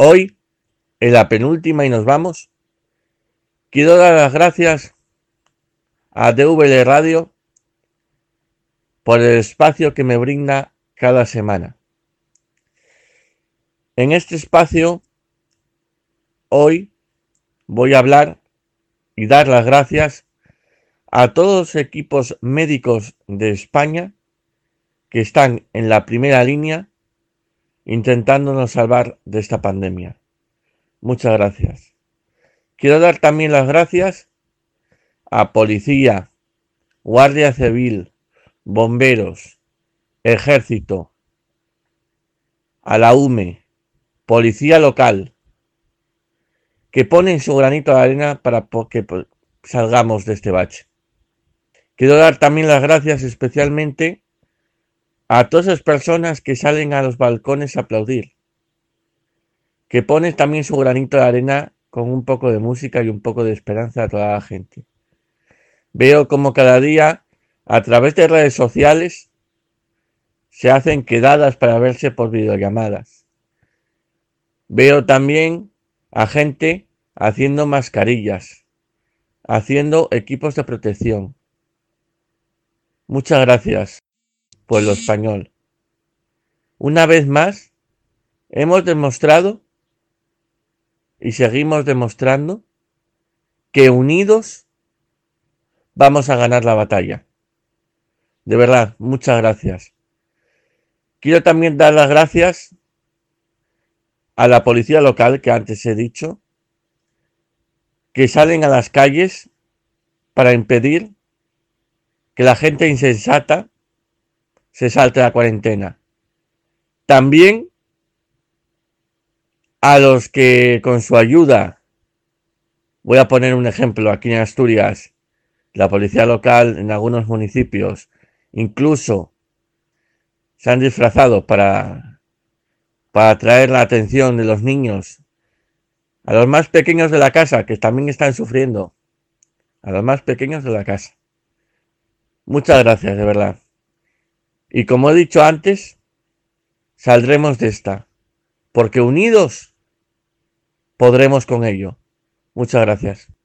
Hoy, en la penúltima y nos vamos, quiero dar las gracias a DVL Radio por el espacio que me brinda cada semana. En este espacio, hoy voy a hablar y dar las gracias a todos los equipos médicos de España que están en la primera línea intentándonos salvar de esta pandemia. Muchas gracias. Quiero dar también las gracias a policía, guardia civil, bomberos, ejército, a la UME, policía local, que ponen su granito de arena para que salgamos de este bache. Quiero dar también las gracias especialmente a todas esas personas que salen a los balcones a aplaudir, que ponen también su granito de arena con un poco de música y un poco de esperanza a toda la gente. Veo como cada día, a través de redes sociales, se hacen quedadas para verse por videollamadas. Veo también a gente haciendo mascarillas, haciendo equipos de protección. Muchas gracias pueblo español. Una vez más, hemos demostrado y seguimos demostrando que unidos vamos a ganar la batalla. De verdad, muchas gracias. Quiero también dar las gracias a la policía local que antes he dicho, que salen a las calles para impedir que la gente insensata se salte la cuarentena. También a los que con su ayuda, voy a poner un ejemplo aquí en Asturias, la policía local en algunos municipios, incluso se han disfrazado para, para atraer la atención de los niños, a los más pequeños de la casa, que también están sufriendo, a los más pequeños de la casa. Muchas gracias, de verdad. Y como he dicho antes, saldremos de esta, porque unidos podremos con ello. Muchas gracias.